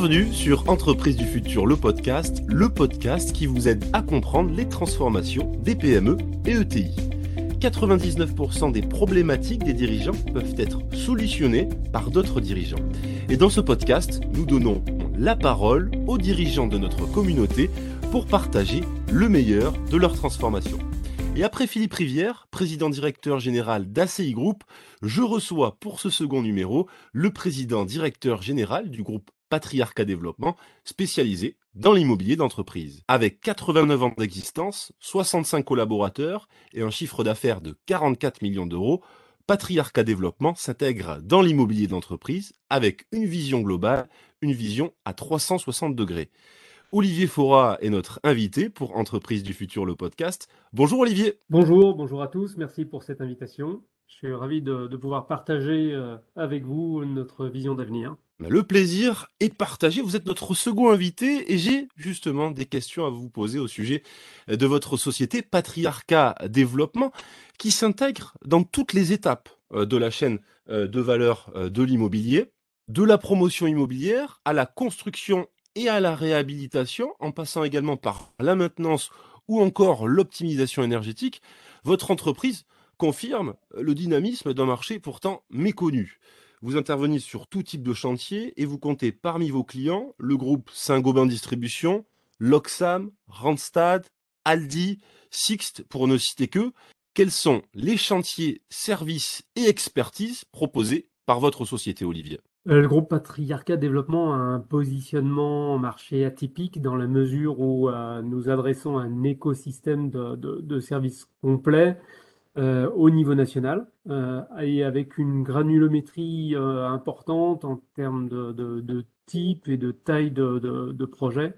Bienvenue sur Entreprise du futur, le podcast, le podcast qui vous aide à comprendre les transformations des PME et ETI. 99% des problématiques des dirigeants peuvent être solutionnées par d'autres dirigeants. Et dans ce podcast, nous donnons la parole aux dirigeants de notre communauté pour partager le meilleur de leur transformation. Et après Philippe Rivière, président directeur général d'ACI Group, je reçois pour ce second numéro le président directeur général du groupe Patriarcat Développement, spécialisé dans l'immobilier d'entreprise. Avec 89 ans d'existence, 65 collaborateurs et un chiffre d'affaires de 44 millions d'euros, Patriarcat Développement s'intègre dans l'immobilier d'entreprise avec une vision globale, une vision à 360 degrés. Olivier Fora est notre invité pour Entreprise du futur, le podcast. Bonjour Olivier. Bonjour, bonjour à tous. Merci pour cette invitation. Je suis ravi de, pouvoir partager euh, avec vous notre vision d'avenir. Le plaisir est partagé. Vous êtes notre second invité et j'ai justement des questions à vous poser au sujet de votre société Patriarcat Développement qui s'intègre dans toutes les étapes euh, de la chaîne euh, de valeur de l'immobilier, de la promotion immobilière à la construction et à la réhabilitation, en passant également par la maintenance ou encore l'optimisation énergétique. Votre entreprise confirme le dynamisme d'un marché pourtant méconnu. Vous intervenez sur tout type de chantier et vous comptez parmi vos clients le groupe Saint-Gobain Distribution, Loxam, Randstad, Aldi, Sixt, pour ne citer que. Quels sont les chantiers, services et expertises proposés par votre société, Olivier? Euh, Le groupe Patriarcat Développement a un positionnement marché atypique dans la mesure où euh, nous adressons un écosystème de, de, de services complets euh, au niveau national euh, et avec une granulométrie euh, importante en termes de, de, type et de taille de, de projet.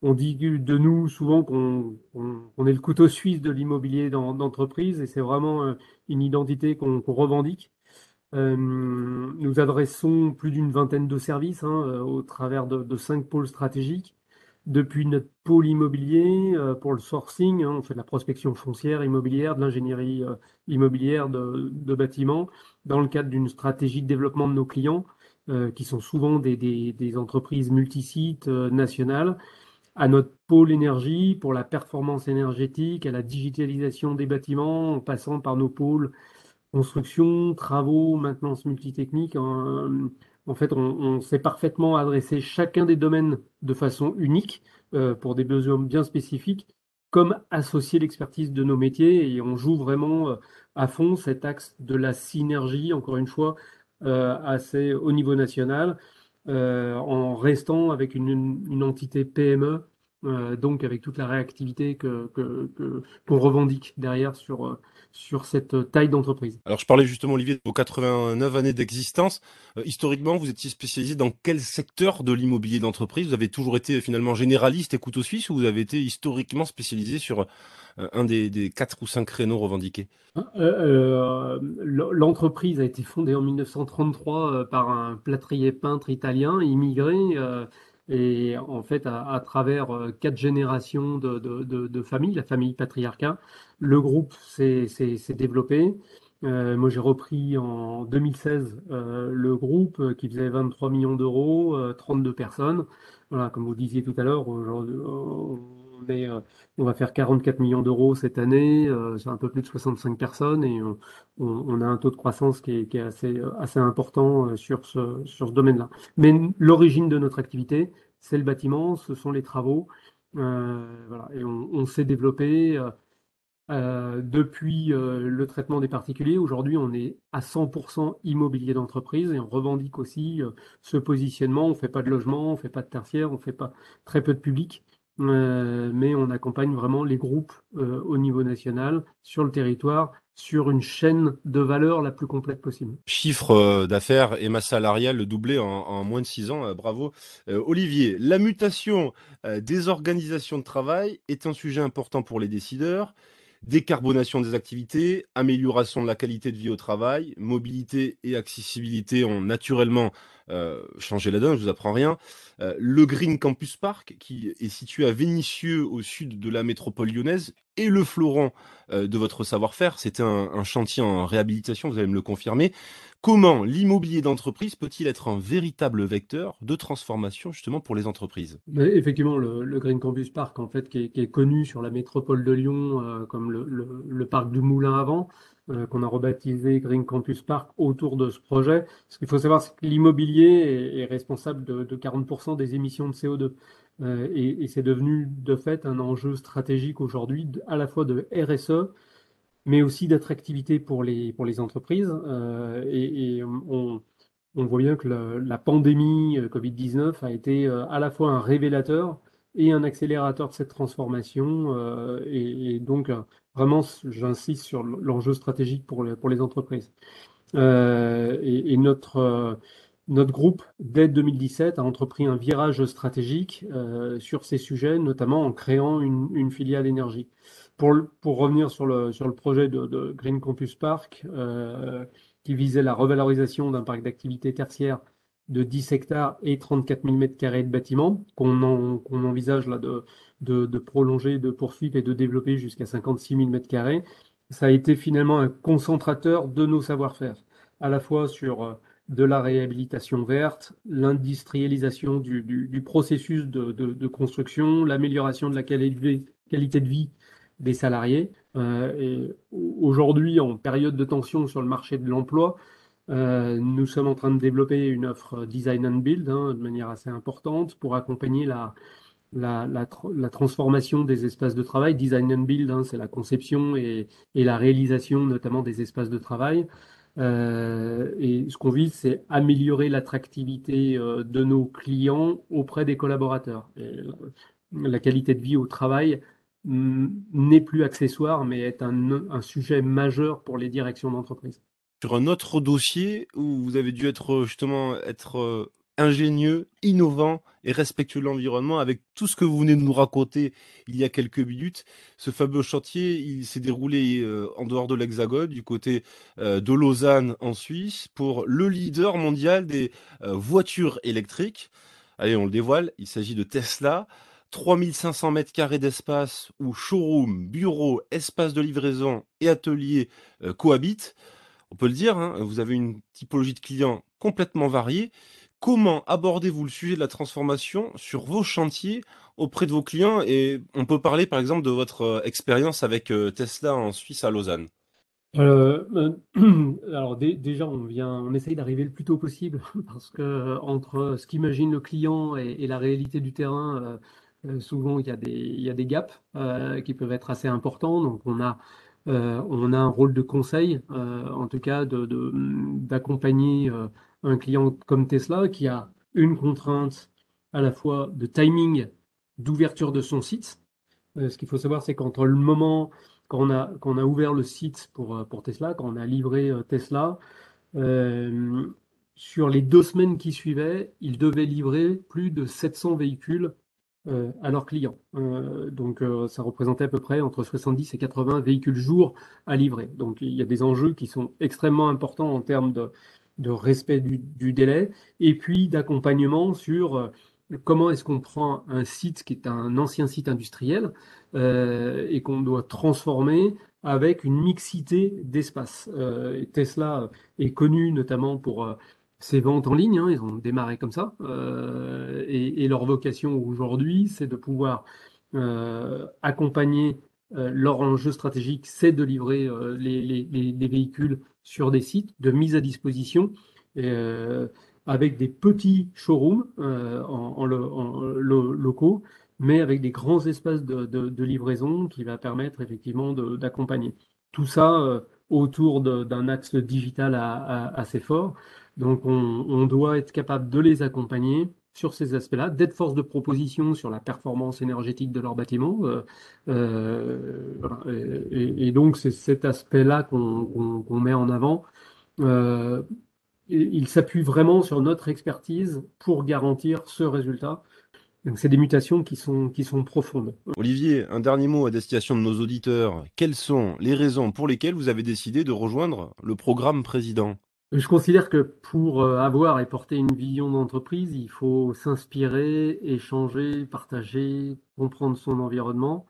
On dit de nous souvent qu'on on, est le couteau suisse de l'immobilier d'entreprise et c'est vraiment une identité qu'on qu revendique. Nous adressons plus d'une vingtaine de services hein, au travers de, cinq pôles stratégiques depuis notre pôle immobilier euh, pour le sourcing. Hein, on fait de la prospection foncière immobilière, de l'ingénierie euh, immobilière de, bâtiments, dans le cadre d'une stratégie de développement de nos clients, euh, qui sont souvent des, des, des entreprises multisites euh, nationales, à notre pôle énergie pour la performance énergétique, à la digitalisation des bâtiments, en passant par nos pôles construction, travaux, maintenance multitechnique. Hein, en fait, on, on, sait parfaitement adresser chacun des domaines de façon unique euh, pour des besoins bien spécifiques, comme associer l'expertise de nos métiers et on joue vraiment euh, à fond cet axe de la synergie, encore une fois, euh, assez au niveau national, en restant avec une entité PME, euh, donc avec toute la réactivité que, que, que, qu'on revendique derrière sur sur cette taille d'entreprise. Alors, je parlais justement, Olivier, de vos 89 années d'existence. Euh, historiquement, vous étiez spécialisé dans quel secteur de l'immobilier d'entreprise? Vous avez toujours été finalement généraliste et couteau suisse ou vous avez été historiquement spécialisé sur euh, un des, des, quatre ou cinq créneaux revendiqués? Euh, euh L'entreprise a été fondée en 1933 par un plâtrier peintre italien immigré et en fait, à, à travers euh, quatre générations de, de, de, de familles, la famille patriarcat, le groupe s'est développé. Euh, moi, j'ai repris en 2016 euh, le groupe euh, qui faisait 23 millions d'euros, euh, 32 personnes. Voilà, comme vous disiez tout à l'heure, on, est, on va faire 44 millions d'euros cette année. c'est un peu plus de 65 personnes et on, a un taux de croissance qui est, est assez, important sur ce, domaine-là. Mais l'origine de notre activité, c'est le bâtiment, ce sont les travaux. on, s'est développé euh, depuis euh, le traitement des particuliers, aujourd'hui, on est à 100% immobilier d'entreprise et on revendique aussi euh, ce positionnement. On ne fait pas de logement, on ne fait pas de tertiaire, on ne fait pas très peu de public, euh, mais on accompagne vraiment les groupes euh, au niveau national, sur le territoire, sur une chaîne de valeur la plus complète possible. Chiffre euh, d'affaires et masse salariale doublé en, en, moins de six ans, bravo. Olivier, la mutation des organisations de travail est un sujet important pour les décideurs décarbonation des activités, amélioration de la qualité de vie au travail, mobilité et accessibilité ont naturellement euh, changé la donne, je vous apprends rien. Euh, le Green Campus Park, qui est situé à Vénissieux, au sud de la métropole lyonnaise, et le fleuron de votre savoir-faire. C'était un, chantier en réhabilitation, vous allez me le confirmer. Comment l'immobilier d'entreprise peut-il être un véritable vecteur de transformation justement pour les entreprises? Effectivement, le, Green Campus Park, en fait, qui est, connu sur la métropole de Lyon euh, comme le, parc du Moulin avant, euh, qu'on a rebaptisé Green Campus Park autour de ce projet. Ce qu'il faut savoir, c'est que l'immobilier est, responsable de, 40% des émissions de CO2. Euh, et, c'est devenu de fait un enjeu stratégique aujourd'hui, à la fois de RSE mais aussi d'attractivité pour les, pour les entreprises. Euh, et, on, voit bien que la, pandémie euh, Covid-19 a été euh, à la fois un révélateur et un accélérateur de cette transformation. et, donc, vraiment, j'insiste sur l'enjeu stratégique pour les, entreprises. et, notre, notre groupe, dès 2017, a entrepris un virage stratégique sur ces sujets, notamment en créant une, une filiale énergie. Pour, pour revenir sur le, sur le projet de, Green Campus Park, euh, qui visait la revalorisation d'un parc d'activité tertiaire de 10 hectares et 34 000 m2 de bâtiments, qu'on envisage là de, prolonger, de poursuivre et de développer jusqu'à 56 000 m2, ça a été finalement un concentrateur de nos savoir-faire, à la fois sur euh, de la réhabilitation verte, l'industrialisation du, processus de, construction, l'amélioration de la qualité, de vie des salariés. Euh, aujourd'hui, en période de tension sur le marché de l'emploi, euh, nous sommes en train de développer une offre design and build hein, de manière assez importante pour accompagner la, transformation des espaces de travail. Design and build, hein, c'est la conception et, la réalisation notamment des espaces de travail. Euh, et ce qu'on vise, c'est améliorer l'attractivité euh, de nos clients auprès des collaborateurs. La qualité de vie au travail n'est plus accessoire, mais est un, sujet majeur pour les directions d'entreprise. Sur un autre dossier où vous avez dû être justement être euh, ingénieux, innovant et respectueux de l'environnement avec tout ce que vous venez de nous raconter il y a quelques minutes. Ce fameux chantier, s'est déroulé euh, en dehors de l'Hexagone, du côté euh, de Lausanne en Suisse, pour le leader mondial des voitures électriques. Allez, on le dévoile, il s'agit de Tesla. 3500 mètres carrés d'espace où showroom, bureau, espace de livraison et atelier euh, cohabitent. On peut le dire, hein, vous avez une typologie de clients complètement variée. Comment abordez-vous le sujet de la transformation sur vos chantiers auprès de vos clients? Et on peut parler par exemple de votre euh, expérience avec euh, Tesla en Suisse à Lausanne. alors déjà, on vient, on essaye d'arriver le plus tôt possible parce que entre ce qu'imagine le client et, la réalité du terrain, euh, souvent, il y a des, il y a des gaps euh, qui peuvent être assez importants. Donc, on a, euh, on a un rôle de conseil, en tout cas, d'accompagner un client comme Tesla qui a une contrainte à la fois de timing d'ouverture de son site. ce qu'il faut savoir, c'est qu'entre le moment quand on a, ouvert le site pour Tesla, quand on a livré Tesla, sur les deux semaines qui suivaient, il devait livrer plus de 700 véhicules euh, à leurs clients. Euh, donc euh, ça représentait à peu près entre 70 et 80 véhicules jour à livrer. Donc il y a des enjeux qui sont extrêmement importants en termes de, respect du, du, délai et puis d'accompagnement sur comment est-ce qu'on prend un site qui est un ancien site industriel et qu'on doit transformer avec une mixité d'espace. Tesla est connu notamment pour ces ventes en ligne, hein, ils ont démarré comme ça, euh, et, leur vocation aujourd'hui, c'est de pouvoir euh, accompagner euh, leur enjeu stratégique, c'est de livrer les, véhicules sur des sites de mise à disposition, avec des petits showrooms en, locaux, mais avec des grands espaces de, livraison qui va permettre effectivement d'accompagner. Tout ça autour d'un axe digital assez fort. Donc on, doit être capable de les accompagner sur ces aspects-là, d'être force de proposition sur la performance énergétique de leur bâtiment. Euh, euh, et, donc c'est cet aspect-là qu'on met en avant. Euh, il s'appuie vraiment sur notre expertise pour garantir ce résultat. Donc c'est des mutations qui sont, qui sont profondes. Olivier, un dernier mot à destination de nos auditeurs. Quelles sont les raisons pour lesquelles vous avez décidé de rejoindre le programme président? Je considère que pour euh, avoir et porter une vision d'entreprise, il faut s'inspirer, échanger, partager, comprendre son environnement.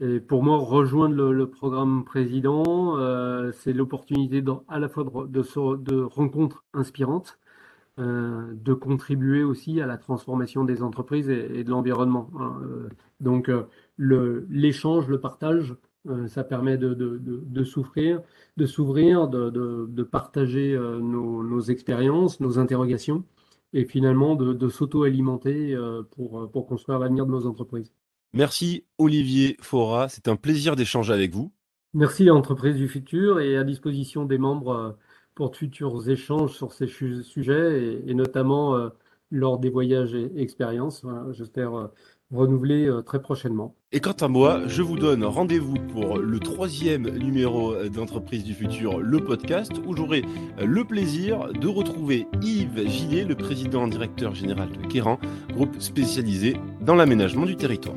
Et pour moi, rejoindre le, programme président, c'est l'opportunité à la fois de, rencontres inspirantes, euh, de contribuer aussi à la transformation des entreprises et, de l'environnement. Hein. Euh, donc euh, l'échange, le, partage, ça permet de, de, de, s'ouvrir, de, s'ouvrir, de, partager nos, nos, expériences, nos interrogations, et finalement de, s'auto-alimenter pour, pour construire l'avenir de nos entreprises. Merci Olivier Fora, c'est un plaisir d'échanger avec vous. Merci à Entreprise du Futur et à disposition des membres pour de futurs échanges sur ces sujets et, notamment euh, lors des voyages et expériences. J'espère euh, renouveler euh, très prochainement. Et quant à moi, je vous donne rendez-vous pour le troisième numéro d'Entreprise du Futur, le podcast, où j'aurai le plaisir de retrouver Yves Gillet, le président directeur général de Kéran, groupe spécialisé dans l'aménagement du territoire.